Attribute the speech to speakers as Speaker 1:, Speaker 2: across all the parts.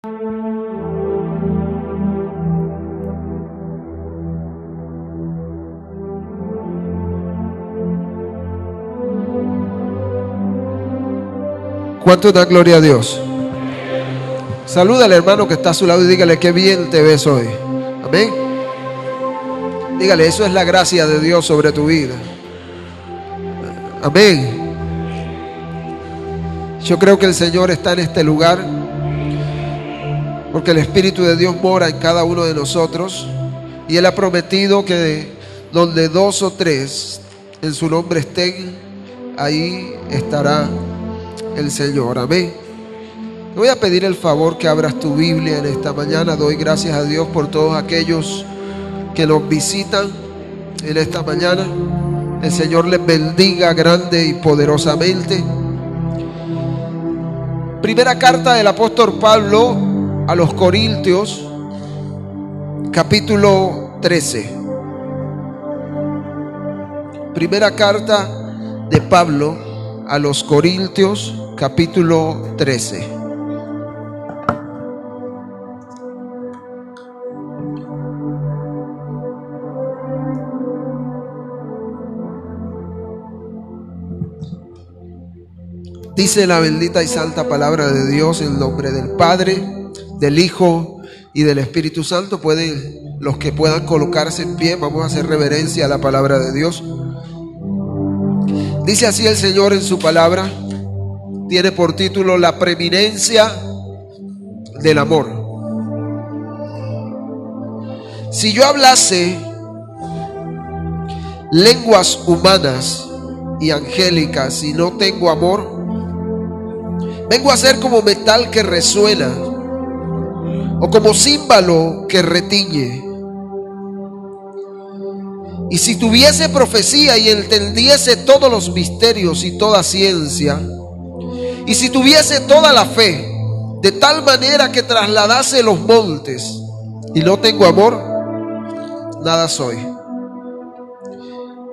Speaker 1: ¿Cuánto da gloria a Dios? Saluda al hermano que está a su lado y dígale qué bien te ves hoy. Amén. Dígale, eso es la gracia de Dios sobre tu vida. Amén. Yo creo que el Señor está en este lugar porque el Espíritu de Dios mora en cada uno de nosotros y Él ha prometido que donde dos o tres en su nombre estén, ahí estará el Señor. Amén. Voy a pedir el favor que abras tu Biblia en esta mañana. Doy gracias a Dios por todos aquellos que nos visitan en esta mañana. El Señor les bendiga grande y poderosamente. Primera carta del apóstol Pablo a los Corintios, capítulo 13. Primera carta de Pablo a los Corintios, capítulo 13. Dice la bendita y santa palabra de Dios en nombre del Padre, del Hijo y del Espíritu Santo. Pueden los que puedan colocarse en pie, vamos a hacer reverencia a la palabra de Dios. Dice así el Señor en su palabra, tiene por título La preeminencia del amor. Si yo hablase lenguas humanas y angélicas y no tengo amor, Vengo a ser como metal que resuena o como címbalo que retiñe. Y si tuviese profecía y entendiese todos los misterios y toda ciencia, y si tuviese toda la fe, de tal manera que trasladase los montes, y no tengo amor, nada soy.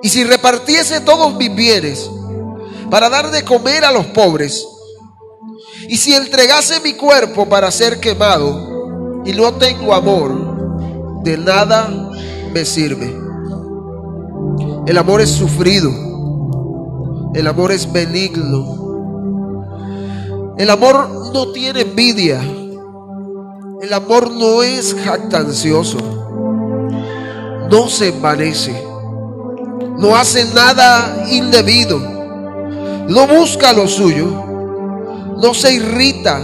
Speaker 1: Y si repartiese todos mis bienes para dar de comer a los pobres, y si entregase mi cuerpo para ser quemado y no tengo amor, de nada me sirve. El amor es sufrido. El amor es benigno. El amor no tiene envidia. El amor no es jactancioso. No se envanece. No hace nada indebido. No busca lo suyo no se irrita,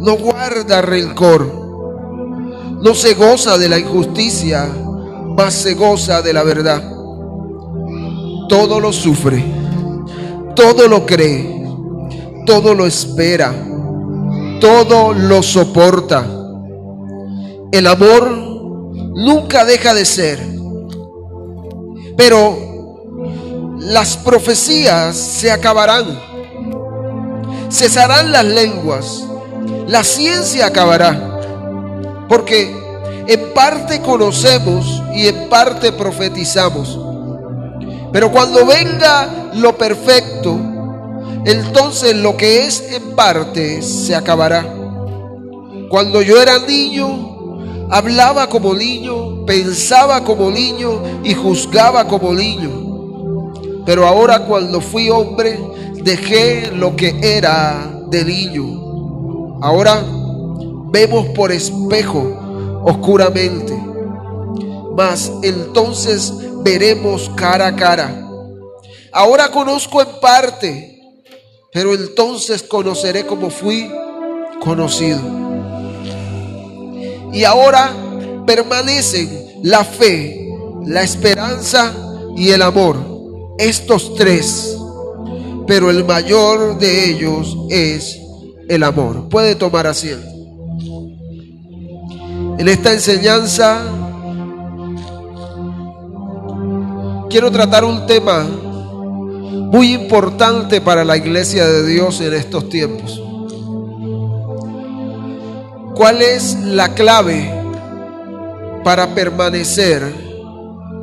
Speaker 1: no guarda rencor, no se goza de la injusticia, mas se goza de la verdad. Todo lo sufre, todo lo cree, todo lo espera, todo lo soporta. El amor nunca deja de ser, pero las profecías se acabarán cesarán las lenguas, la ciencia acabará, porque en parte conocemos y en parte profetizamos. Pero cuando venga lo perfecto, entonces lo que es en parte se acabará. Cuando yo era niño, hablaba como niño, pensaba como niño y juzgaba como niño. Pero ahora cuando fui hombre, dejé lo que era de niño. Ahora vemos por espejo oscuramente, mas entonces veremos cara a cara. Ahora conozco en parte, pero entonces conoceré como fui conocido. Y ahora permanecen la fe, la esperanza y el amor. Estos tres pero el mayor de ellos es el amor. Puede tomar asiento. En esta enseñanza quiero tratar un tema muy importante para la iglesia de Dios en estos tiempos. ¿Cuál es la clave para permanecer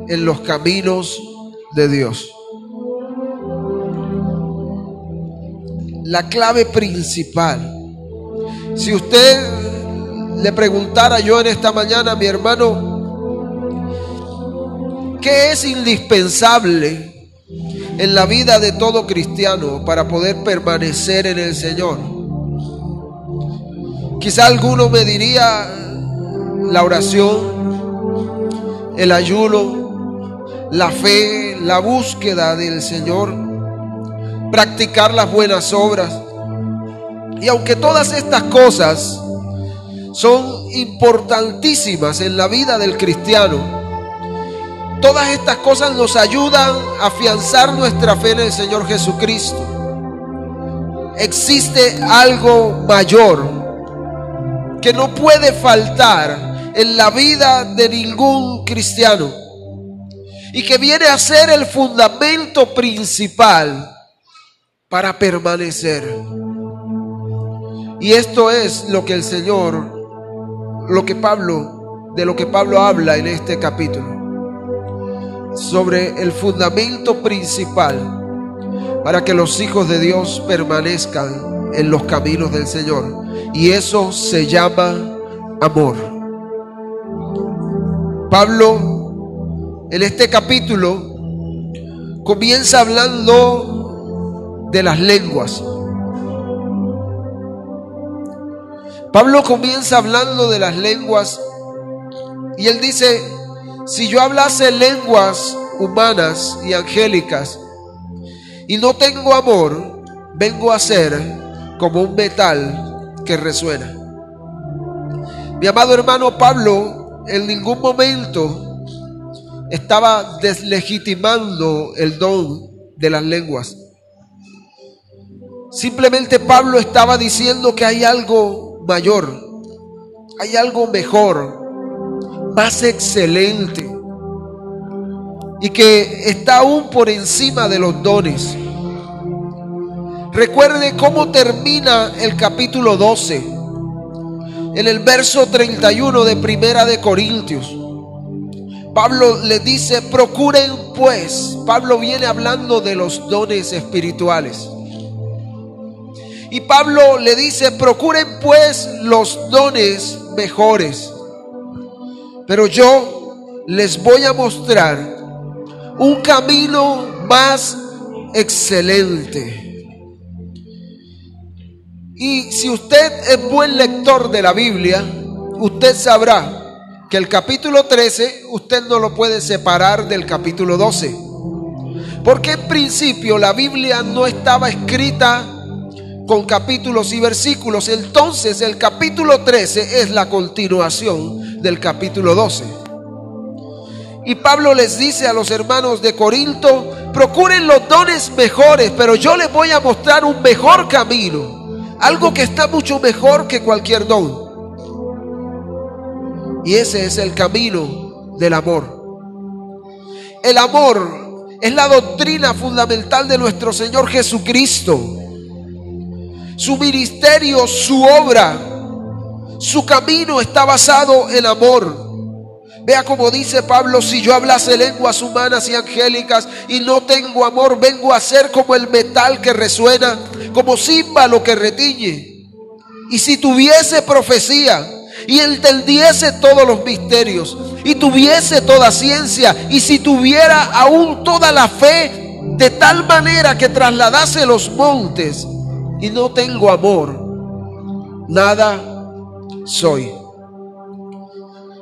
Speaker 1: en los caminos de Dios? La clave principal Si usted le preguntara yo en esta mañana a mi hermano, ¿qué es indispensable en la vida de todo cristiano para poder permanecer en el Señor? Quizá alguno me diría la oración, el ayuno, la fe, la búsqueda del Señor, practicar las buenas obras. Y aunque todas estas cosas son importantísimas en la vida del cristiano, todas estas cosas nos ayudan a afianzar nuestra fe en el Señor Jesucristo. Existe algo mayor que no puede faltar en la vida de ningún cristiano y que viene a ser el fundamento principal para permanecer. Y esto es lo que el Señor, lo que Pablo, de lo que Pablo habla en este capítulo, sobre el fundamento principal para que los hijos de Dios permanezcan en los caminos del Señor. Y eso se llama amor. Pablo en este capítulo comienza hablando de las lenguas. Pablo comienza hablando de las lenguas y él dice, si yo hablase lenguas humanas y angélicas y no tengo amor, vengo a ser como un metal que resuena. Mi amado hermano Pablo en ningún momento estaba deslegitimando el don de las lenguas. Simplemente Pablo estaba diciendo que hay algo mayor, hay algo mejor, más excelente y que está aún por encima de los dones. Recuerde cómo termina el capítulo 12, en el verso 31 de Primera de Corintios. Pablo le dice, procuren pues, Pablo viene hablando de los dones espirituales. Y Pablo le dice, procuren pues los dones mejores. Pero yo les voy a mostrar un camino más excelente. Y si usted es buen lector de la Biblia, usted sabrá que el capítulo 13 usted no lo puede separar del capítulo 12. Porque en principio la Biblia no estaba escrita con capítulos y versículos. Entonces el capítulo 13 es la continuación del capítulo 12. Y Pablo les dice a los hermanos de Corinto, procuren los dones mejores, pero yo les voy a mostrar un mejor camino, algo que está mucho mejor que cualquier don. Y ese es el camino del amor. El amor es la doctrina fundamental de nuestro Señor Jesucristo su ministerio, su obra, su camino está basado en amor. Vea como dice Pablo, si yo hablase lenguas humanas y angélicas y no tengo amor, vengo a ser como el metal que resuena, como címbalo que retiñe. Y si tuviese profecía y entendiese todos los misterios y tuviese toda ciencia y si tuviera aún toda la fe de tal manera que trasladase los montes, y no tengo amor, nada soy.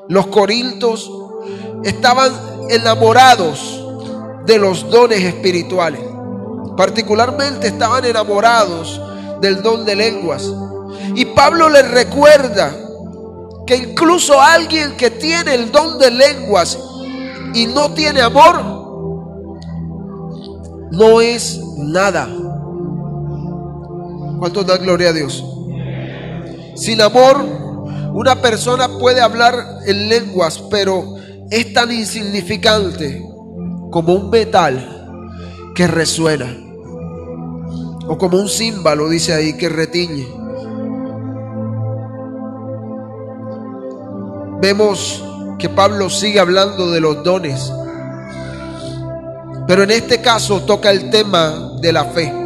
Speaker 1: Los corintos estaban enamorados de los dones espirituales. Particularmente estaban enamorados del don de lenguas. Y Pablo les recuerda que incluso alguien que tiene el don de lenguas y no tiene amor, no es nada. ¿Cuántos dan gloria a Dios? Sin amor, una persona puede hablar en lenguas, pero es tan insignificante como un metal que resuena. O como un címbalo, dice ahí, que retiñe. Vemos que Pablo sigue hablando de los dones. Pero en este caso toca el tema de la fe.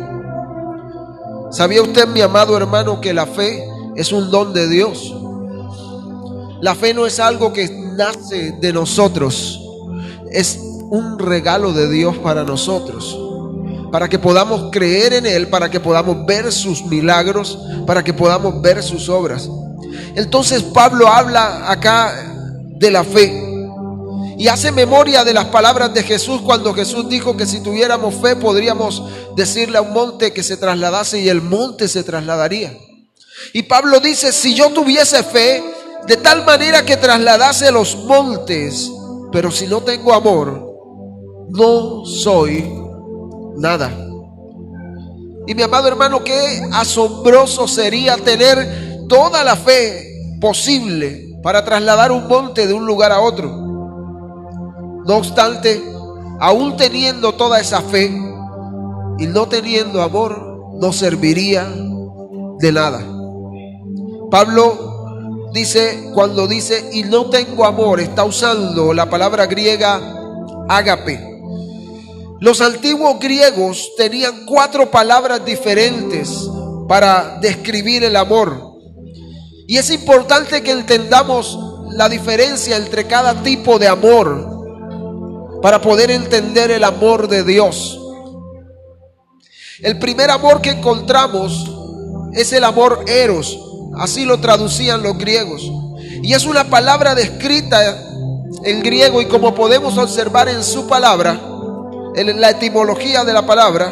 Speaker 1: ¿Sabía usted, mi amado hermano, que la fe es un don de Dios. La fe no es algo que nace de nosotros, es un regalo de Dios para nosotros, para que podamos creer en Él, para que podamos ver sus milagros, para que podamos ver sus obras. Entonces Pablo habla acá de la fe y hace memoria de las palabras de Jesús cuando Jesús dijo que si tuviéramos fe podríamos decirle a un monte que se trasladase y el monte se trasladaría. Y Pablo dice, si yo tuviese fe, de tal manera que trasladase los montes, pero si no tengo amor, no soy nada. Y mi amado hermano, qué asombroso sería tener toda la fe posible para trasladar un monte de un lugar a otro. No obstante, aún teniendo toda esa fe y no teniendo amor, no serviría de nada. Pablo dice, cuando dice, y no tengo amor, está usando la palabra griega ágape. Los antiguos griegos tenían cuatro palabras diferentes para describir el amor. Y es importante que entendamos la diferencia entre cada tipo de amor para poder entender el amor de Dios. El primer amor que encontramos es el amor eros, así lo traducían los griegos. Y es una palabra descrita en griego y como podemos observar en su palabra, en la etimología de la palabra,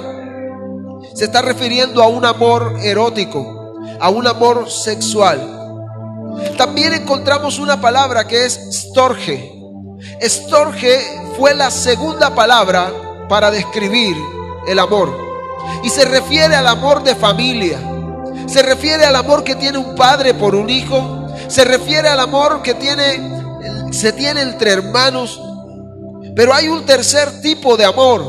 Speaker 1: se está refiriendo a un amor erótico, a un amor sexual. También encontramos una palabra que es storge. Storge fue la segunda palabra para describir el amor. Y se refiere al amor de familia. Se refiere al amor que tiene un padre por un hijo. Se refiere al amor que tiene, se tiene entre hermanos. Pero hay un tercer tipo de amor.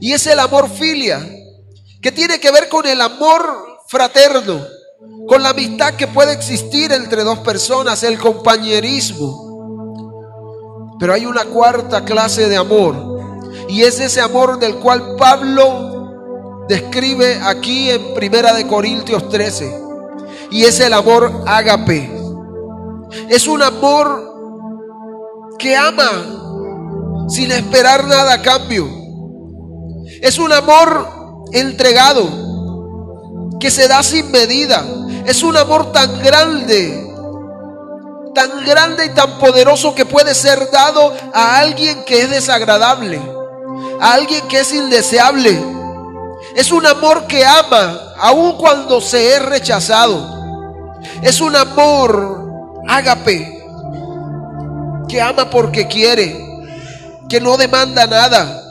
Speaker 1: Y es el amor filia. Que tiene que ver con el amor fraterno con la amistad que puede existir entre dos personas, el compañerismo. Pero hay una cuarta clase de amor, y es ese amor del cual Pablo describe aquí en Primera de Corintios 13, y es el amor ágape. Es un amor que ama sin esperar nada a cambio. Es un amor entregado que se da sin medida es un amor tan grande, tan grande y tan poderoso que puede ser dado a alguien que es desagradable, a alguien que es indeseable. Es un amor que ama aun cuando se es rechazado. Es un amor ágape que ama porque quiere, que no demanda nada,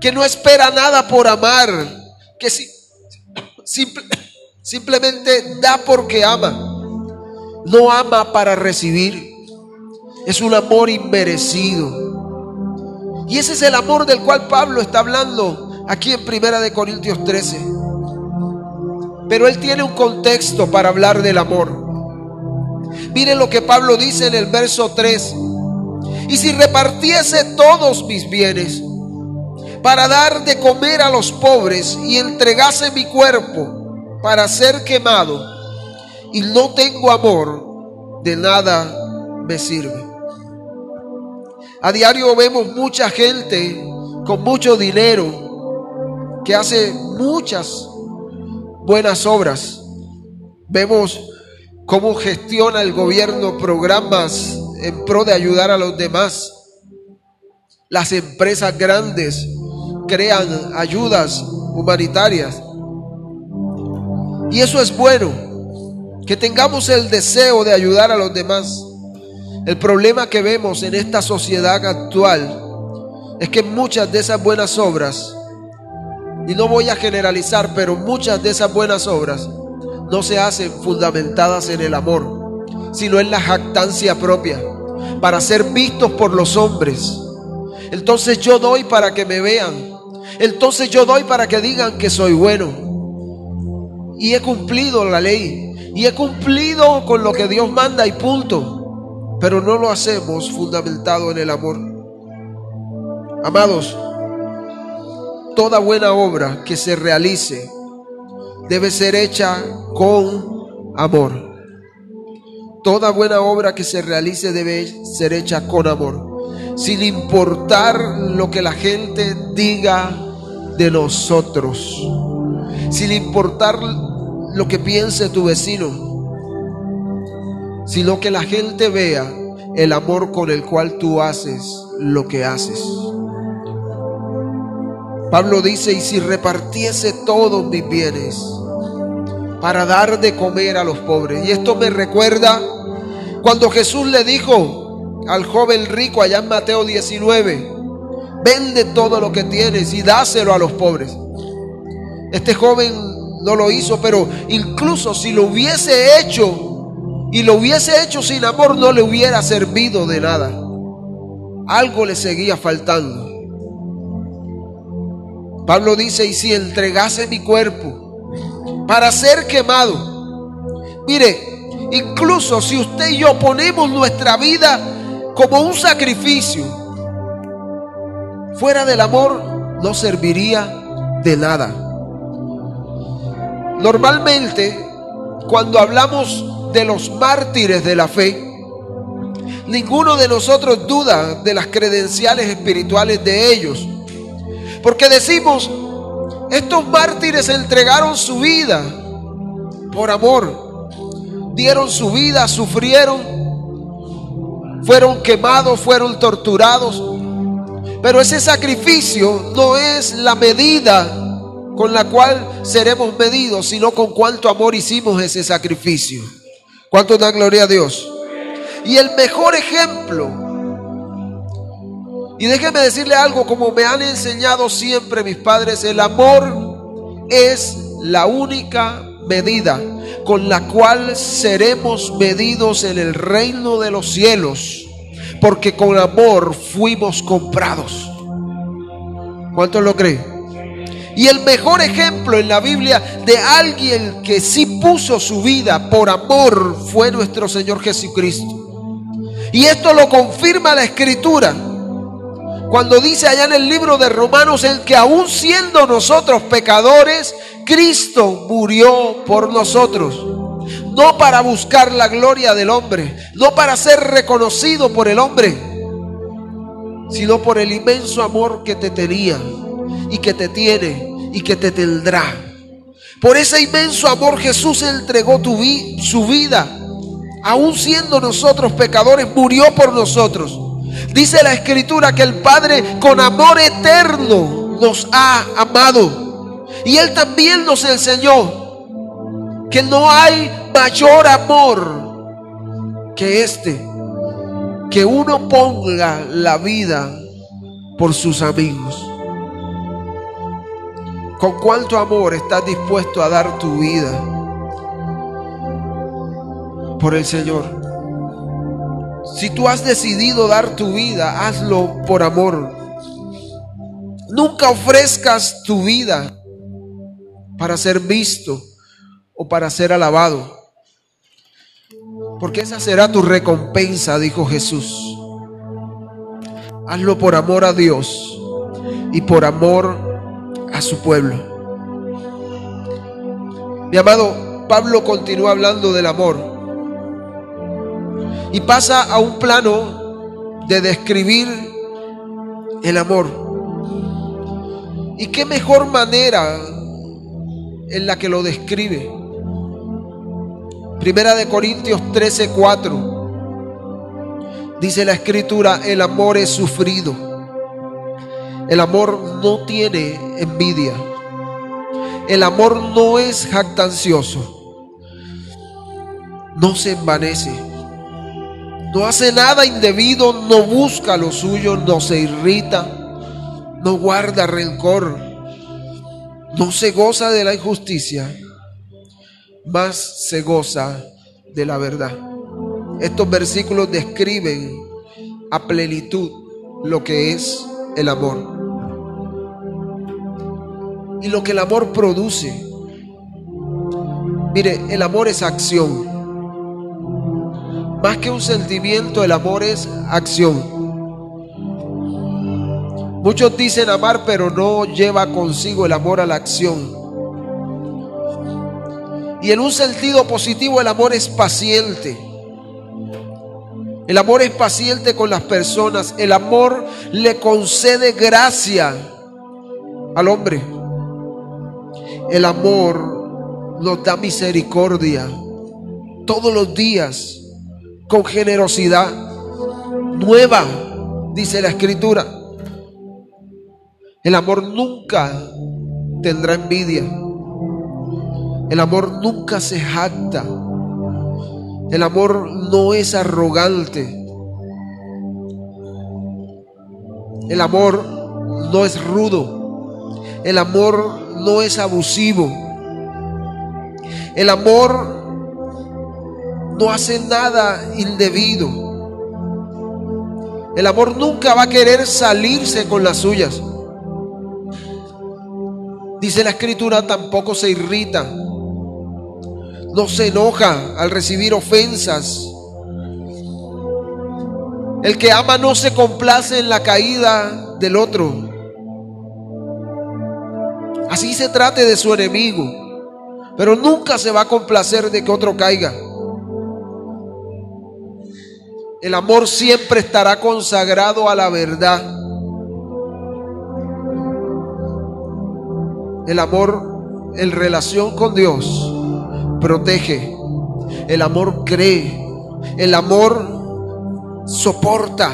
Speaker 1: que no espera nada por amar, que si, simple, Simplemente da porque ama. No ama para recibir. Es un amor inmerecido. Y ese es el amor del cual Pablo está hablando aquí en Primera de Corintios 13. Pero él tiene un contexto para hablar del amor. Miren lo que Pablo dice en el verso 3. Y si repartiese todos mis bienes para dar de comer a los pobres y entregase mi cuerpo para ser quemado y no tengo amor, de nada me sirve. A diario vemos mucha gente con mucho dinero que hace muchas buenas obras. Vemos cómo gestiona el gobierno programas en pro de ayudar a los demás. Las empresas grandes crean ayudas humanitarias. Y eso es bueno, que tengamos el deseo de ayudar a los demás. El problema que vemos en esta sociedad actual es que muchas de esas buenas obras, y no voy a generalizar, pero muchas de esas buenas obras no se hacen fundamentadas en el amor, sino en la jactancia propia, para ser vistos por los hombres. Entonces yo doy para que me vean. Entonces yo doy para que digan que soy bueno y he cumplido la ley y he cumplido con lo que Dios manda y punto. Pero no lo hacemos fundamentado en el amor. Amados, toda buena obra que se realice debe ser hecha con amor. Toda buena obra que se realice debe ser hecha con amor, sin importar lo que la gente diga de nosotros, sin importar lo que piense tu vecino, sino que la gente vea el amor con el cual tú haces lo que haces. Pablo dice, y si repartiese todos mis bienes para dar de comer a los pobres. Y esto me recuerda cuando Jesús le dijo al joven rico allá en Mateo 19, vende todo lo que tienes y dáselo a los pobres. Este joven no lo hizo, pero incluso si lo hubiese hecho y lo hubiese hecho sin amor, no le hubiera servido de nada. Algo le seguía faltando. Pablo dice, y si entregase mi cuerpo para ser quemado, mire, incluso si usted y yo ponemos nuestra vida como un sacrificio, fuera del amor no serviría de nada. Normalmente, cuando hablamos de los mártires de la fe, ninguno de nosotros duda de las credenciales espirituales de ellos. Porque decimos, estos mártires entregaron su vida por amor, dieron su vida, sufrieron, fueron quemados, fueron torturados. Pero ese sacrificio no es la medida con la cual seremos medidos, sino con cuánto amor hicimos ese sacrificio. ¿Cuánto da gloria a Dios? Y el mejor ejemplo y déjeme decirle algo, como me han enseñado siempre mis padres, el amor es la única medida con la cual seremos medidos en el reino de los cielos, porque con amor fuimos comprados. ¿Cuántos lo creen? Y el mejor ejemplo en la Biblia de alguien que sí puso su vida por amor fue nuestro Señor Jesucristo. Y esto lo confirma la escritura. Cuando dice allá en el libro de Romanos en que aún siendo nosotros pecadores, Cristo murió por nosotros. No para buscar la gloria del hombre, no para ser reconocido por el hombre, sino por el inmenso amor que te tenía y que te tiene y que te tendrá. Por ese inmenso amor Jesús entregó tu su vida. Aún siendo nosotros pecadores, murió por nosotros. Dice la escritura que el Padre con amor eterno nos ha amado. Y Él también nos enseñó que no hay mayor amor que este. Que uno ponga la vida por sus amigos. ¿Con cuánto amor estás dispuesto a dar tu vida por el Señor? Si tú has decidido dar tu vida, hazlo por amor. Nunca ofrezcas tu vida para ser visto o para ser alabado. Porque esa será tu recompensa, dijo Jesús. Hazlo por amor a Dios y por amor su pueblo. Mi amado, Pablo continúa hablando del amor y pasa a un plano de describir el amor. ¿Y qué mejor manera en la que lo describe? Primera de Corintios 13, 4. Dice la escritura, el amor es sufrido. El amor no tiene envidia. El amor no es jactancioso. No se envanece no hace nada indebido, no busca lo suyo, no se irrita, no guarda rencor, no se goza de la injusticia, más se goza de la verdad. Estos versículos describen a plenitud lo que es el amor. Y lo que el amor produce. Mire, el amor es acción. Más que un sentimiento, el amor es acción. Muchos dicen amar, pero no lleva consigo el amor a la acción. Y en un sentido positivo el amor es paciente. El amor es paciente con las personas. El amor le concede gracia al hombre. El amor nos da misericordia todos los días con generosidad nueva, dice la escritura. El amor nunca tendrá envidia. El amor nunca se jacta. El amor no es arrogante. El amor no es rudo. El amor no es abusivo. El amor no hace nada indebido. El amor nunca va a querer salirse con las suyas. Dice la escritura, tampoco se irrita no se enoja al recibir ofensas. El que ama no se complace en la caída del otro. Así se trate de su enemigo, pero nunca se va a complacer de que otro caiga. El amor siempre estará consagrado a la verdad. El amor en relación con Dios protege. El amor cree. El amor soporta.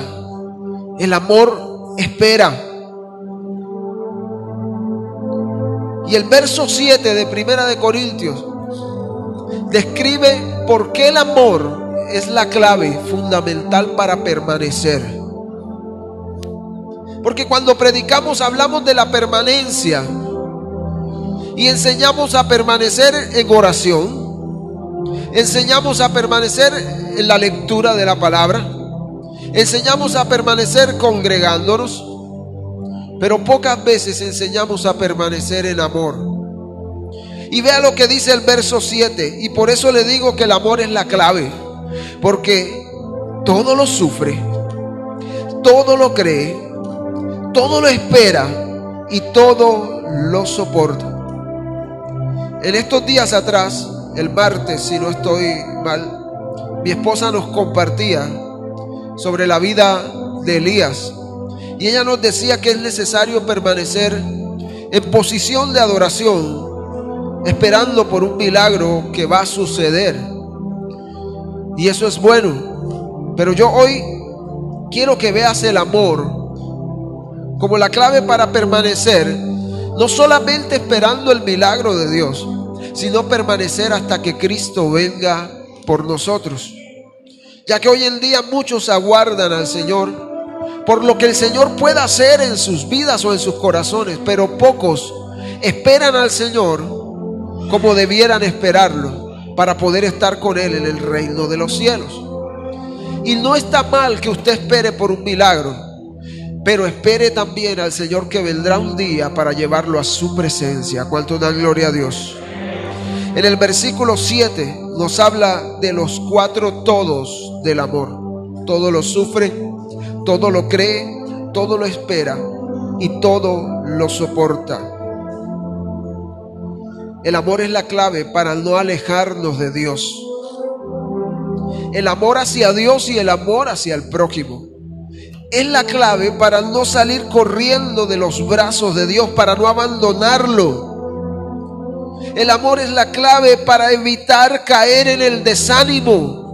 Speaker 1: El amor espera. Y el verso 7 de Primera de Corintios describe por qué el amor es la clave fundamental para permanecer. Porque cuando predicamos hablamos de la permanencia y enseñamos a permanecer en oración. Enseñamos a permanecer en la lectura de la palabra. Enseñamos a permanecer congregándonos. Pero pocas veces enseñamos a permanecer en amor. Y vea lo que dice el verso 7. Y por eso le digo que el amor es la clave. Porque todo lo sufre, todo lo cree, todo lo espera y todo lo soporta. En estos días atrás, el martes, si no estoy mal, mi esposa nos compartía sobre la vida de Elías. Y ella nos decía que es necesario permanecer en posición de adoración, esperando por un milagro que va a suceder. Y eso es bueno. Pero yo hoy quiero que veas el amor como la clave para permanecer, no solamente esperando el milagro de Dios, sino permanecer hasta que Cristo venga por nosotros. Ya que hoy en día muchos aguardan al Señor por lo que el Señor pueda hacer en sus vidas o en sus corazones, pero pocos esperan al Señor como debieran esperarlo para poder estar con Él en el reino de los cielos. Y no está mal que usted espere por un milagro, pero espere también al Señor que vendrá un día para llevarlo a su presencia. ¿Cuánto da gloria a Dios? En el versículo 7 nos habla de los cuatro todos del amor. Todo lo sufre, todo lo cree, todo lo espera y todo lo soporta. El amor es la clave para no alejarnos de Dios. El amor hacia Dios y el amor hacia el prójimo. Es la clave para no salir corriendo de los brazos de Dios, para no abandonarlo el amor es la clave para evitar caer en el desánimo.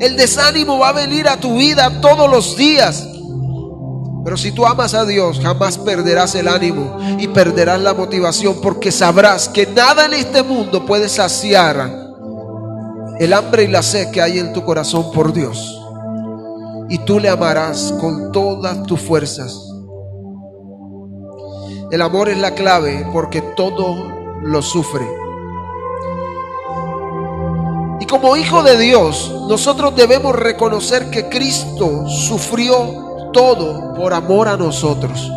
Speaker 1: El desánimo va a venir a tu vida todos los días. Pero si tú amas a Dios, jamás perderás el ánimo y perderás la motivación porque sabrás que nada en este mundo puede saciar el hambre y la sed que hay en tu corazón por Dios. Y tú le amarás con todas tus fuerzas. El amor es la clave porque todo lo sufre. Como hijo de Dios, nosotros debemos reconocer que Cristo sufrió todo por amor a nosotros.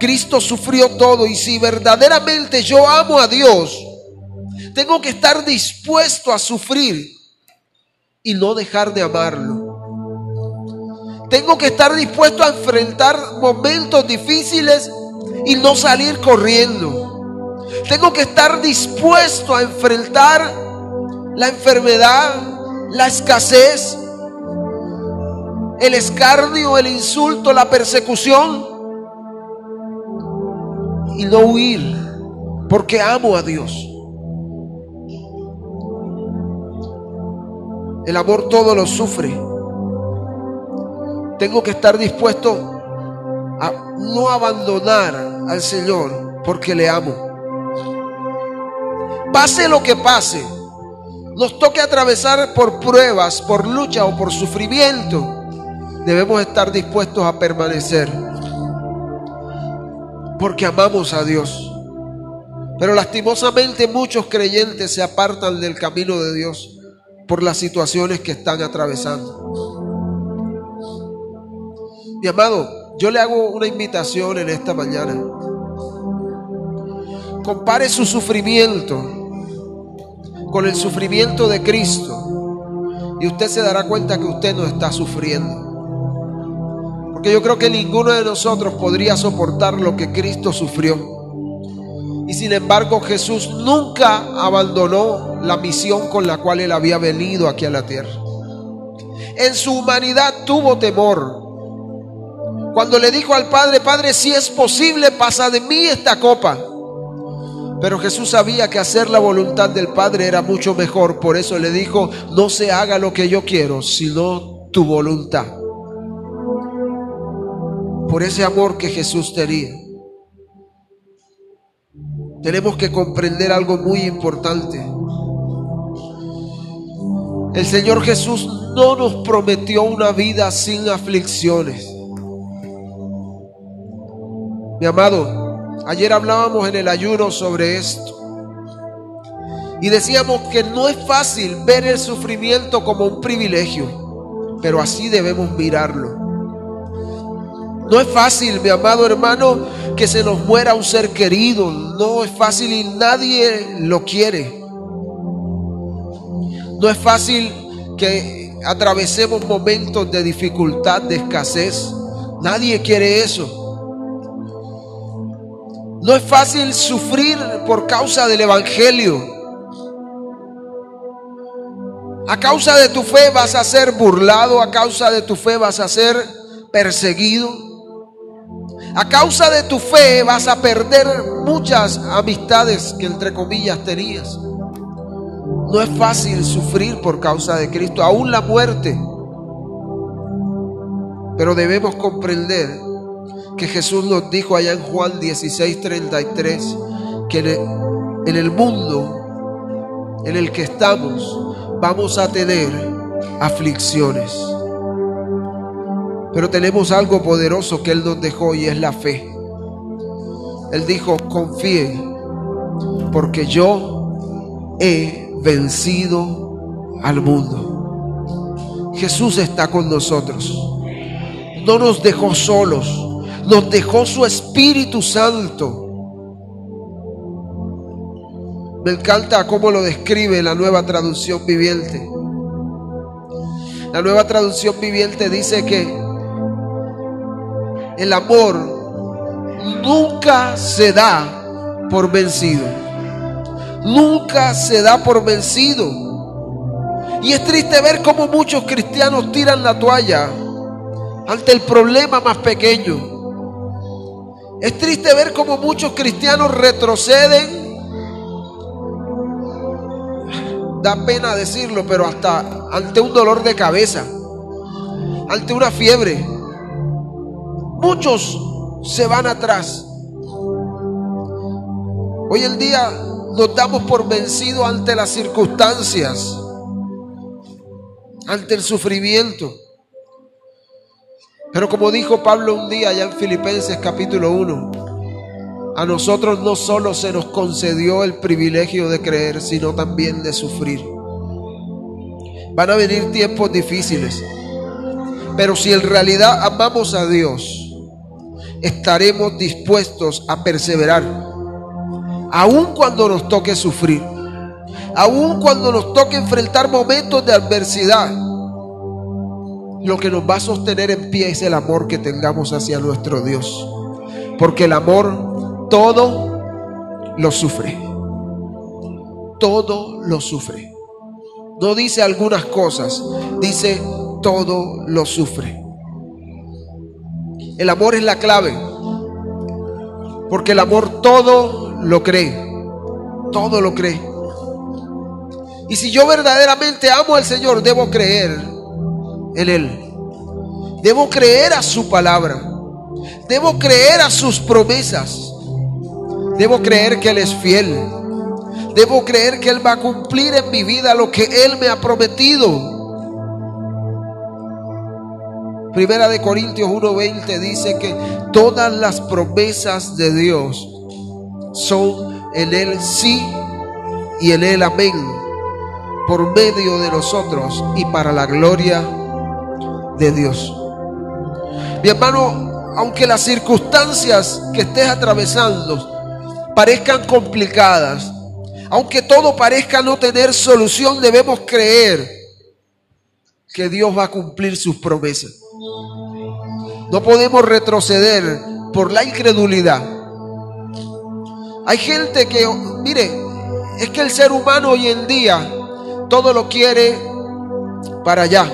Speaker 1: Cristo sufrió todo y si verdaderamente yo amo a Dios, tengo que estar dispuesto a sufrir y no dejar de amarlo. Tengo que estar dispuesto a enfrentar momentos difíciles y no salir corriendo. Tengo que estar dispuesto a enfrentar la enfermedad, la escasez, el escarnio, el insulto, la persecución y no huir porque amo a Dios. El amor todo lo sufre. Tengo que estar dispuesto a no abandonar al Señor porque le amo. Pase lo que pase, nos toque atravesar por pruebas, por lucha o por sufrimiento, debemos estar dispuestos a permanecer porque amamos a Dios. Pero lastimosamente muchos creyentes se apartan del camino de Dios por las situaciones que están atravesando. Mi amado, yo le hago una invitación en esta mañana. Compare su sufrimiento con el sufrimiento de Cristo y usted se dará cuenta que usted no está sufriendo. Porque yo creo que ninguno de nosotros podría soportar lo que Cristo sufrió. Y sin embargo Jesús nunca abandonó la misión con la cual él había venido aquí a la tierra. En su humanidad tuvo temor. Cuando le dijo al Padre, Padre, si es posible, pasa de mí esta copa. Pero Jesús sabía que hacer la voluntad del Padre era mucho mejor. Por eso le dijo, no se haga lo que yo quiero, sino tu voluntad. Por ese amor que Jesús tenía. Tenemos que comprender algo muy importante. El Señor Jesús no nos prometió una vida sin aflicciones. Mi amado, Ayer hablábamos en el ayuno sobre esto. Y decíamos que no es fácil ver el sufrimiento como un privilegio, pero así debemos mirarlo. No es fácil, mi amado hermano, que se nos muera un ser querido. No es fácil y nadie lo quiere. No es fácil que atravesemos momentos de dificultad, de escasez. Nadie quiere eso. No es fácil sufrir por causa del Evangelio. A causa de tu fe vas a ser burlado, a causa de tu fe vas a ser perseguido. A causa de tu fe vas a perder muchas amistades que entre comillas tenías. No es fácil sufrir por causa de Cristo, aún la muerte. Pero debemos comprender que Jesús nos dijo allá en Juan 16:33, que en el mundo en el que estamos vamos a tener aflicciones. Pero tenemos algo poderoso que Él nos dejó y es la fe. Él dijo, confíen, porque yo he vencido al mundo. Jesús está con nosotros. No nos dejó solos nos dejó su Espíritu Santo. Me encanta cómo lo describe la nueva traducción viviente. La nueva traducción viviente dice que el amor nunca se da por vencido. Nunca se da por vencido. Y es triste ver cómo muchos cristianos tiran la toalla ante el problema más pequeño. Es triste ver cómo muchos cristianos retroceden. Da pena decirlo, pero hasta ante un dolor de cabeza, ante una fiebre. Muchos se van atrás. Hoy en día nos damos por vencidos ante las circunstancias, ante el sufrimiento. Pero como dijo Pablo un día allá en Filipenses capítulo 1, a nosotros no solo se nos concedió el privilegio de creer, sino también de sufrir. Van a venir tiempos difíciles, pero si en realidad amamos a Dios, estaremos dispuestos a perseverar, aun cuando nos toque sufrir, aun cuando nos toque enfrentar momentos de adversidad lo que nos va a sostener en pie es el amor que tengamos hacia nuestro Dios. Porque el amor todo lo sufre. Todo lo sufre. No dice algunas cosas, dice todo lo sufre. El amor es la clave. Porque el amor todo lo cree. Todo lo cree. Y si yo verdaderamente amo al Señor, debo creer en Él. Debo creer a su palabra. Debo creer a sus promesas. Debo creer que Él es fiel. Debo creer que Él va a cumplir en mi vida lo que Él me ha prometido. Primera de Corintios 1:20 dice que todas las promesas de Dios son en Él sí y en Él amén, por medio de nosotros y para la gloria de Dios. Mi hermano, aunque las circunstancias que estés atravesando parezcan complicadas, aunque todo parezca no tener solución, debemos creer que Dios va a cumplir sus promesas. No podemos retroceder por la incredulidad. Hay gente que, mire, es que el ser humano hoy en día todo lo quiere para allá.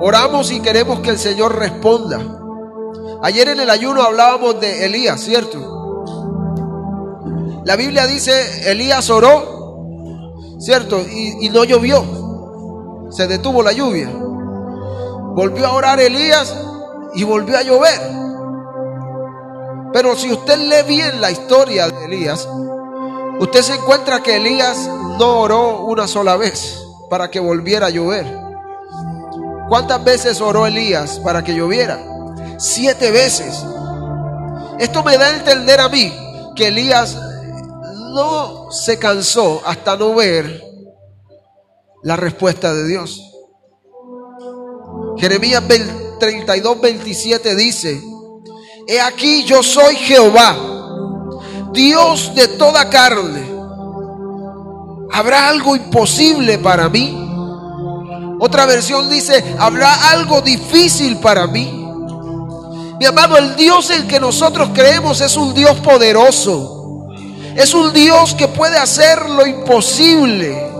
Speaker 1: Oramos y queremos que el Señor responda. Ayer en el ayuno hablábamos de Elías, ¿cierto? La Biblia dice, Elías oró, ¿cierto? Y, y no llovió. Se detuvo la lluvia. Volvió a orar Elías y volvió a llover. Pero si usted lee bien la historia de Elías, usted se encuentra que Elías no oró una sola vez para que volviera a llover. ¿Cuántas veces oró Elías para que lloviera? Siete veces. Esto me da a entender a mí que Elías no se cansó hasta no ver la respuesta de Dios. Jeremías 32, 27 dice, He aquí yo soy Jehová, Dios de toda carne. ¿Habrá algo imposible para mí? Otra versión dice, ¿habrá algo difícil para mí? Mi amado, el Dios en que nosotros creemos es un Dios poderoso. Es un Dios que puede hacer lo imposible.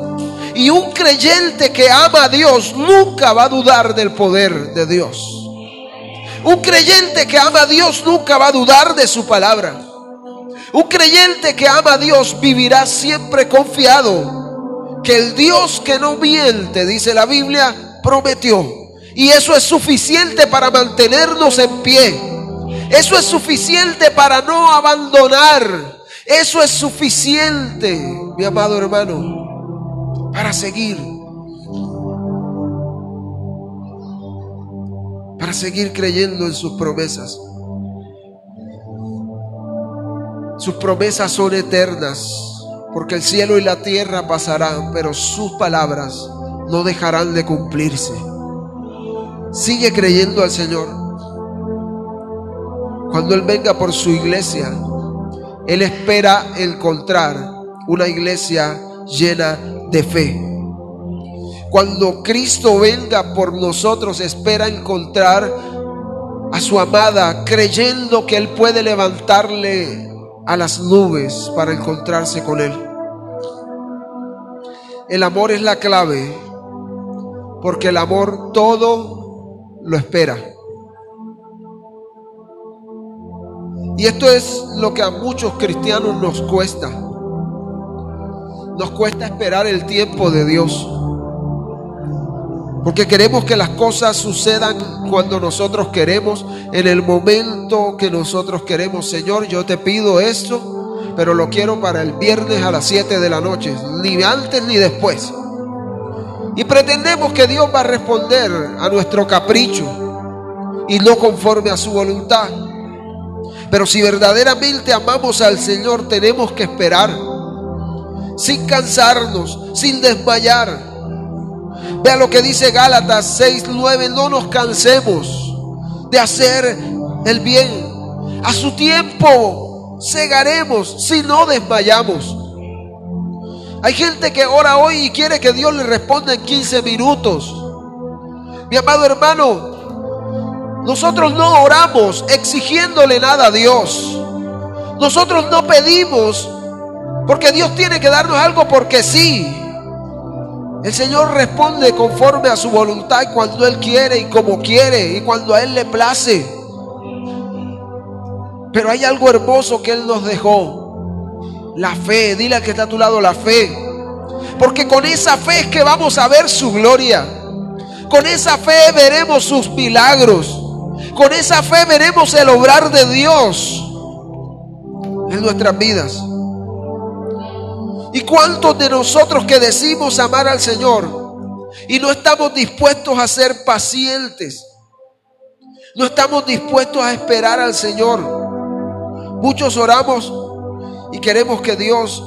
Speaker 1: Y un creyente que ama a Dios nunca va a dudar del poder de Dios. Un creyente que ama a Dios nunca va a dudar de su palabra. Un creyente que ama a Dios vivirá siempre confiado que el Dios que no miente, dice la Biblia, prometió. Y eso es suficiente para mantenernos en pie. Eso es suficiente para no abandonar. Eso es suficiente, mi amado hermano, para seguir. Para seguir creyendo en sus promesas. Sus promesas son eternas. Porque el cielo y la tierra pasarán, pero sus palabras no dejarán de cumplirse. Sigue creyendo al Señor. Cuando Él venga por su iglesia, Él espera encontrar una iglesia llena de fe. Cuando Cristo venga por nosotros, espera encontrar a su amada creyendo que Él puede levantarle a las nubes para encontrarse con Él. El amor es la clave, porque el amor todo lo espera. Y esto es lo que a muchos cristianos nos cuesta. Nos cuesta esperar el tiempo de Dios. Porque queremos que las cosas sucedan cuando nosotros queremos, en el momento que nosotros queremos. Señor, yo te pido esto, pero lo quiero para el viernes a las 7 de la noche, ni antes ni después. Y pretendemos que Dios va a responder a nuestro capricho y no conforme a su voluntad. Pero si verdaderamente amamos al Señor, tenemos que esperar, sin cansarnos, sin desmayar Vea lo que dice Gálatas 6, 9. No nos cansemos de hacer el bien. A su tiempo cegaremos si no desmayamos. Hay gente que ora hoy y quiere que Dios le responda en 15 minutos. Mi amado hermano, nosotros no oramos exigiéndole nada a Dios. Nosotros no pedimos porque Dios tiene que darnos algo porque sí. El Señor responde conforme a su voluntad cuando Él quiere y como quiere y cuando a Él le place. Pero hay algo hermoso que Él nos dejó. La fe, dile al que está a tu lado la fe. Porque con esa fe es que vamos a ver su gloria. Con esa fe veremos sus milagros. Con esa fe veremos el obrar de Dios en nuestras vidas. ¿Y cuántos de nosotros que decimos amar al Señor y no estamos dispuestos a ser pacientes? No estamos dispuestos a esperar al Señor. Muchos oramos y queremos que Dios,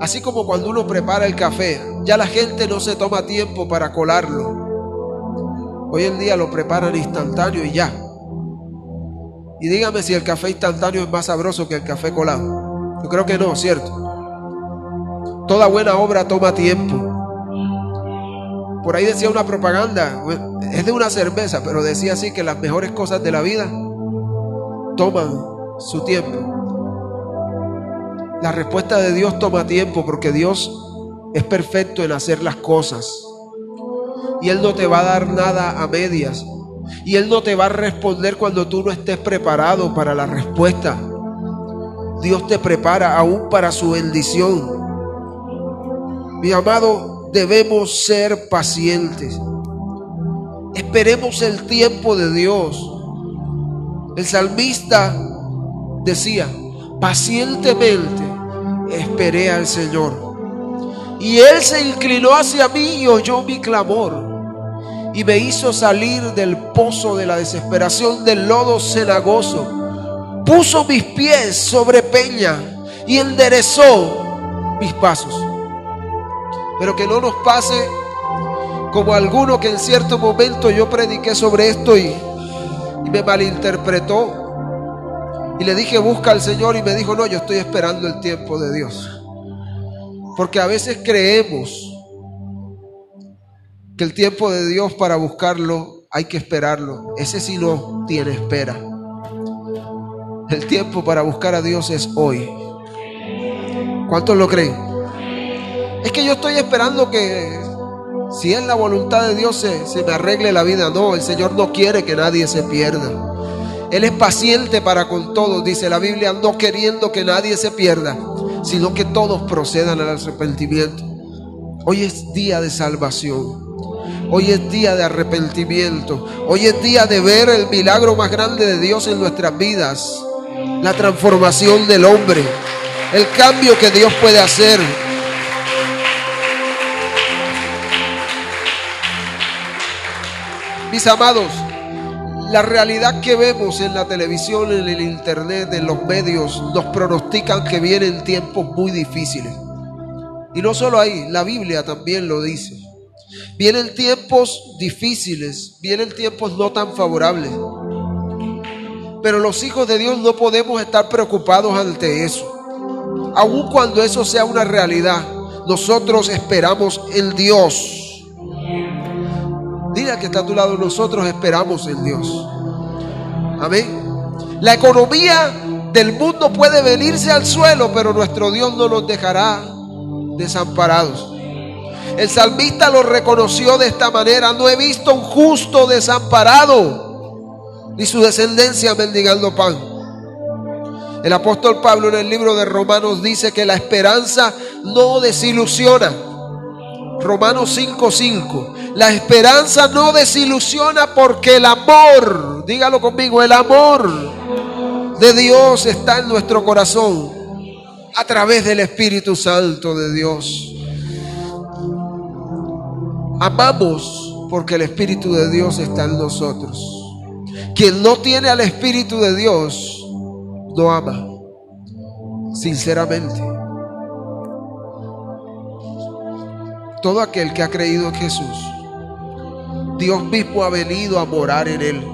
Speaker 1: así como cuando uno prepara el café, ya la gente no se toma tiempo para colarlo. Hoy en día lo preparan instantáneo y ya. Y dígame si el café instantáneo es más sabroso que el café colado. Yo creo que no, ¿cierto? Toda buena obra toma tiempo. Por ahí decía una propaganda, es de una cerveza, pero decía así que las mejores cosas de la vida toman su tiempo. La respuesta de Dios toma tiempo porque Dios es perfecto en hacer las cosas. Y Él no te va a dar nada a medias. Y Él no te va a responder cuando tú no estés preparado para la respuesta. Dios te prepara aún para su bendición. Mi amado, debemos ser pacientes. Esperemos el tiempo de Dios. El salmista decía, pacientemente esperé al Señor. Y Él se inclinó hacia mí y oyó mi clamor y me hizo salir del pozo de la desesperación del lodo cenagoso. Puso mis pies sobre peña y enderezó mis pasos. Pero que no nos pase como alguno que en cierto momento yo prediqué sobre esto y, me malinterpretó. Y le dije, busca al Señor y me dijo, no, yo estoy esperando el tiempo de Dios. Porque a veces creemos que el tiempo de Dios para buscarlo hay que esperarlo. Ese sí no tiene espera. El tiempo para buscar a Dios es hoy. ¿Cuántos lo creen? Es que yo estoy esperando que si es la voluntad de Dios se, se me arregle la vida. No, el Señor no quiere que nadie se pierda. Él es paciente para con todos, dice la Biblia, no queriendo que nadie se pierda, sino que todos procedan al arrepentimiento. Hoy es día de salvación. Hoy es día de arrepentimiento. Hoy es día de ver el milagro más grande de Dios en nuestras vidas. La transformación del hombre. El cambio que Dios puede hacer. Mis amados, la realidad que vemos en la televisión, en el internet, en los medios, nos pronostican que vienen tiempos muy difíciles. Y no solo ahí, la Biblia también lo dice. Vienen tiempos difíciles, vienen tiempos no tan favorables. Pero los hijos de Dios no podemos estar preocupados ante eso. Aun cuando eso sea una realidad, nosotros esperamos en Dios. Que está a tu lado, nosotros esperamos en Dios. Amén. La economía del mundo puede venirse al suelo, pero nuestro Dios no nos dejará desamparados. El salmista lo reconoció de esta manera. No he visto un justo desamparado, ni su descendencia mendigando pan. El apóstol Pablo en el libro de Romanos dice que la esperanza no desilusiona. Romanos 5:5. La esperanza no desilusiona porque el amor, dígalo conmigo, el amor de Dios está en nuestro corazón a través del Espíritu Santo de Dios. Amamos porque el Espíritu de Dios está en nosotros. Quien no tiene al Espíritu de Dios no ama, sinceramente. Todo aquel que ha creído en Jesús, Dios mismo ha venido a morar en él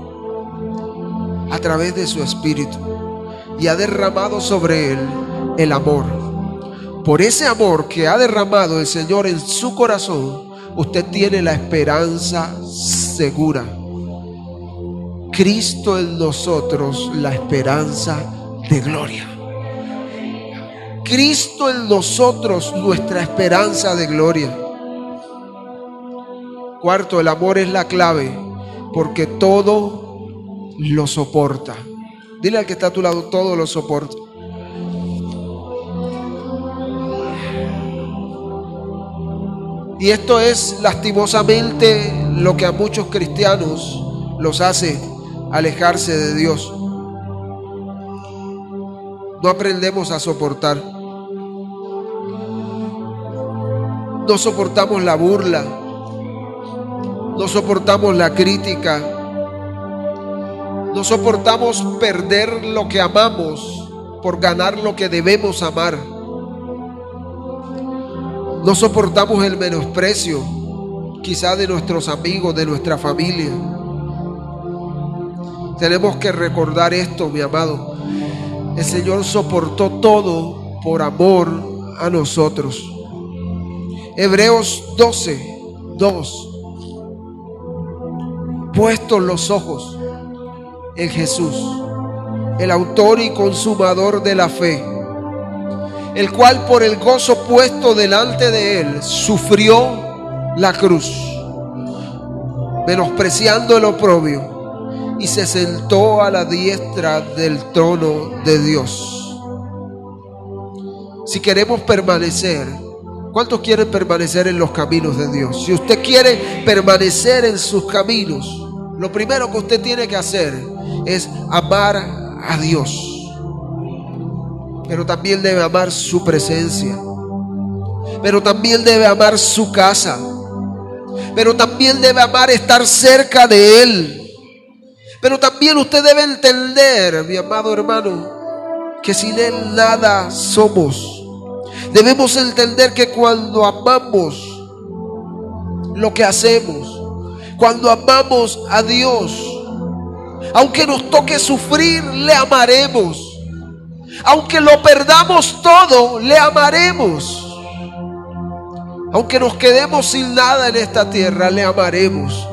Speaker 1: a través de su Espíritu y ha derramado sobre él el amor. Por ese amor que ha derramado el Señor en su corazón, usted tiene la esperanza segura. Cristo en nosotros, la esperanza de gloria. Cristo en nosotros, nuestra esperanza de gloria. Cuarto, el amor es la clave porque todo lo soporta. Dile al que está a tu lado, todo lo soporta. Y esto es lastimosamente lo que a muchos cristianos los hace alejarse de Dios. No aprendemos a soportar. No soportamos la burla. No soportamos la crítica. No soportamos perder lo que amamos por ganar lo que debemos amar. No soportamos el menosprecio, quizá de nuestros amigos, de nuestra familia. Tenemos que recordar esto, mi amado. El Señor soportó todo por amor a nosotros. Hebreos 12, 2. Puestos los ojos en Jesús, el autor y consumador de la fe el cual por el gozo puesto delante de él sufrió la cruz, menospreciando el oprobio, y se sentó a la diestra del trono de Dios. Si queremos permanecer, ¿cuántos quieren permanecer en los caminos de Dios? Si usted quiere permanecer en sus caminos, lo primero que usted tiene que hacer es amar a Dios pero también debe amar su presencia, pero también debe amar su casa, pero también debe amar estar cerca de Él. Pero también usted debe entender, mi amado hermano, que sin Él nada somos. Debemos entender que cuando amamos lo que hacemos, cuando amamos a Dios, aunque nos toque sufrir, le amaremos. Aunque lo perdamos todo, le amaremos. Aunque nos quedemos sin nada en esta tierra, le amaremos.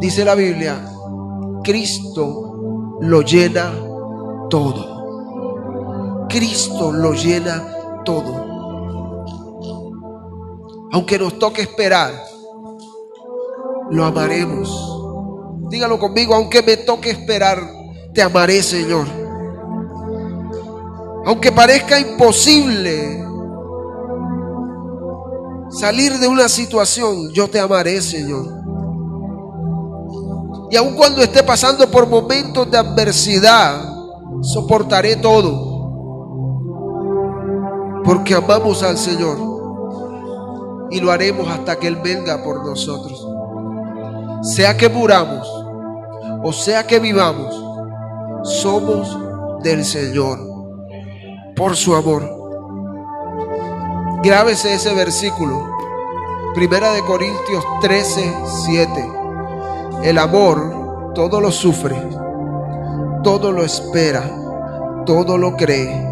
Speaker 1: Dice la Biblia, Cristo lo llena todo. Cristo lo llena todo. Aunque nos toque esperar, lo amaremos. Dígalo conmigo, aunque me toque esperar, te amaré, Señor. Aunque parezca imposible salir de una situación, yo te amaré, Señor. Y aun cuando esté pasando por momentos de adversidad, soportaré todo. Porque amamos al Señor. Y lo haremos hasta que Él venga por nosotros. Sea que muramos o sea que vivamos, somos del Señor por su amor. Grábese ese versículo. Primera de Corintios 13, 7. El amor todo lo sufre, todo lo espera, todo lo cree,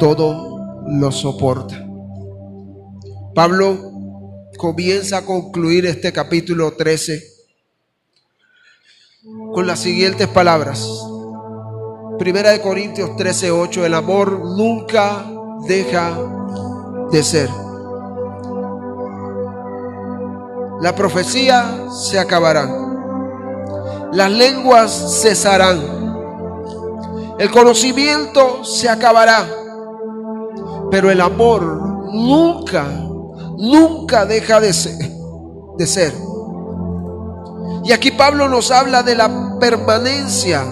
Speaker 1: todo lo soporta. Pablo comienza a concluir este capítulo 13 con las siguientes palabras. Primera de Corintios 13:8, el amor nunca deja de ser. La profecía se acabará. Las lenguas cesarán. El conocimiento se acabará. Pero el amor nunca, nunca deja de ser. De ser. Y aquí Pablo nos habla de la permanencia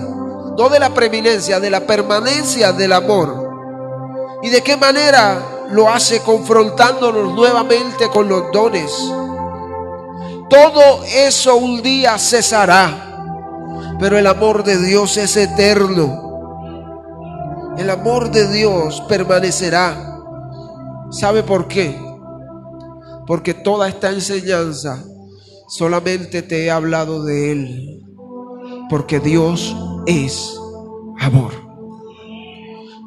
Speaker 1: no de la preeminencia, de la permanencia del amor. ¿Y de qué manera lo hace confrontándonos nuevamente con los dones? Todo eso un día cesará, pero el amor de Dios es eterno. El amor de Dios permanecerá. ¿Sabe por qué? Porque toda esta enseñanza solamente te he hablado de Él. Porque Dios es amor.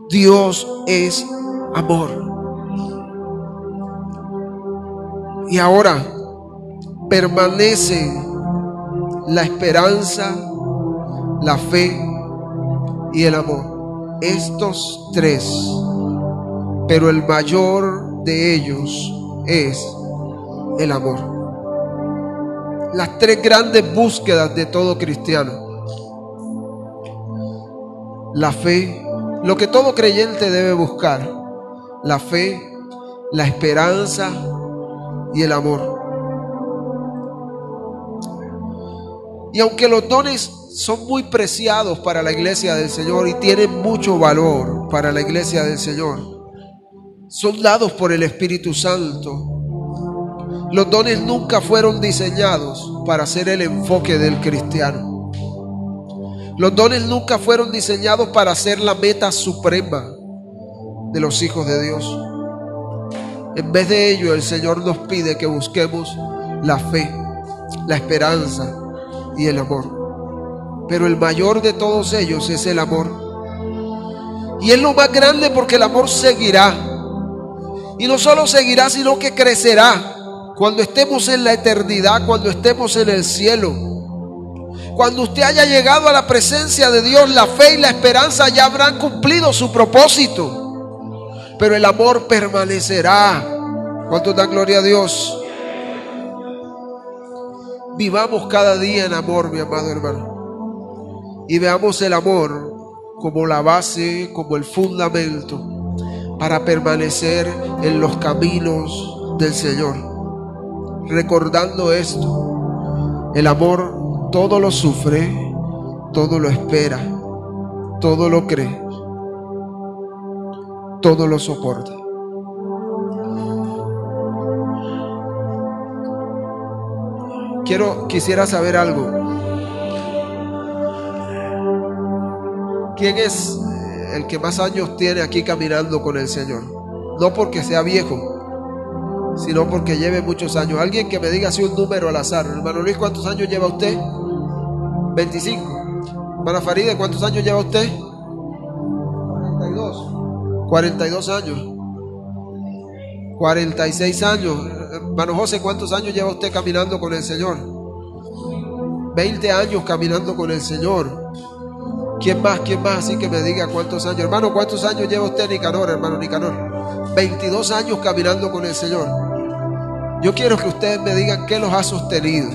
Speaker 1: Dios es amor. Y ahora permanece la esperanza, la fe y el amor. estos tres, pero el mayor de ellos es el amor. Las tres grandes búsquedas de todo cristiano. La fe, lo que todo creyente debe buscar. La fe, la esperanza y el amor. Y aunque los dones son muy preciados para la iglesia del Señor y tienen mucho valor para la iglesia del Señor, son dados por el Espíritu Santo. Los dones nunca fueron diseñados para ser el enfoque del cristiano. Los dones nunca fueron diseñados para ser la meta suprema de los hijos de Dios. En vez de ello, el Señor nos pide que busquemos la fe, la esperanza y el amor. Pero el mayor de todos ellos es el amor. Y es lo más grande porque el amor seguirá. Y no solo seguirá, sino que crecerá. Cuando estemos en la eternidad, cuando estemos en el cielo. Cuando usted haya llegado a la presencia de Dios, la fe y la esperanza ya habrán cumplido su propósito. Pero el amor permanecerá. ¿Cuánto dan gloria a Dios? Vivamos cada día en amor, mi amado hermano. Y veamos el amor como la base, como el fundamento para permanecer en los caminos del Señor. Recordando esto, el amor todo lo sufre, todo lo espera, todo lo cree, todo lo soporta. Quiero, quisiera saber algo. ¿Quién es el que más años tiene aquí caminando con el Señor? No porque sea viejo, sino porque lleve muchos años. Alguien que me diga así un número al azar. Hermano Luis, ¿cuántos años lleva usted? 25. Hermana Faride, ¿cuántos años lleva usted? 42. 42 años. 46 años. Hermano José, ¿cuántos años lleva usted caminando con el Señor? 20 años caminando con el Señor. ¿Quién más? ¿Quién más? Así que me diga cuántos años. Hermano, ¿cuántos años lleva usted, Nicanor, hermano Nicanor? 22 años caminando con el Señor. Yo quiero que ustedes me digan qué los ha sostenido.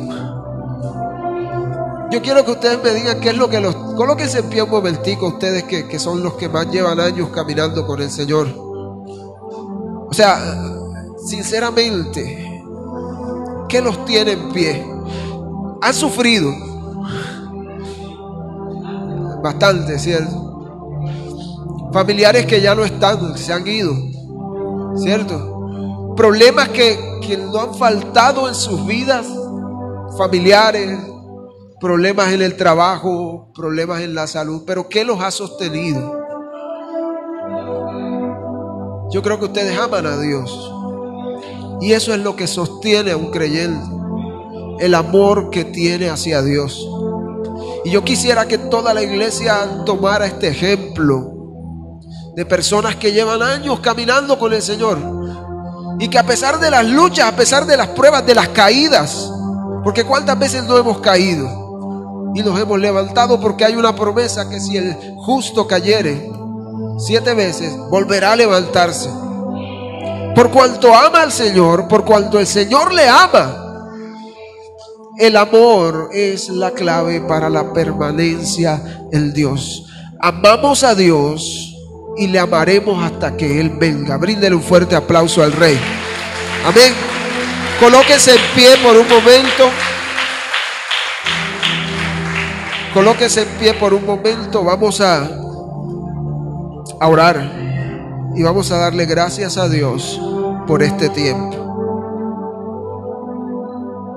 Speaker 1: Yo quiero que ustedes me digan qué es lo que los... Colóquense en pie un momentico ustedes que, que son los que más llevan años caminando con el Señor. O sea, sinceramente, ¿qué los tiene en pie? Han sufrido bastante, ¿cierto? Familiares que ya no están, se han ido, ¿cierto? Problemas que, no han faltado en sus vidas, familiares, problemas en el trabajo, problemas en la salud, pero ¿qué los ha sostenido? Yo creo que ustedes aman a Dios. Y eso es lo que sostiene a un creyente. El amor que tiene hacia Dios. Y yo quisiera que toda la iglesia tomara este ejemplo de personas que llevan años caminando con el Señor. Y que a pesar de las luchas, a pesar de las pruebas, de las caídas, porque cuántas veces no hemos caído y nos hemos levantado porque hay una promesa que si el justo cayere siete veces, volverá a levantarse. Por cuanto ama al Señor, por cuanto el Señor le ama, el amor es la clave para la permanencia en Dios. Amamos a Dios y le amaremos hasta que Él venga. Bríndele un fuerte aplauso al Rey. Amén. Colóquese en pie por un momento. Colóquese en pie por un momento. Vamos a, a orar y vamos a darle gracias a Dios por este tiempo.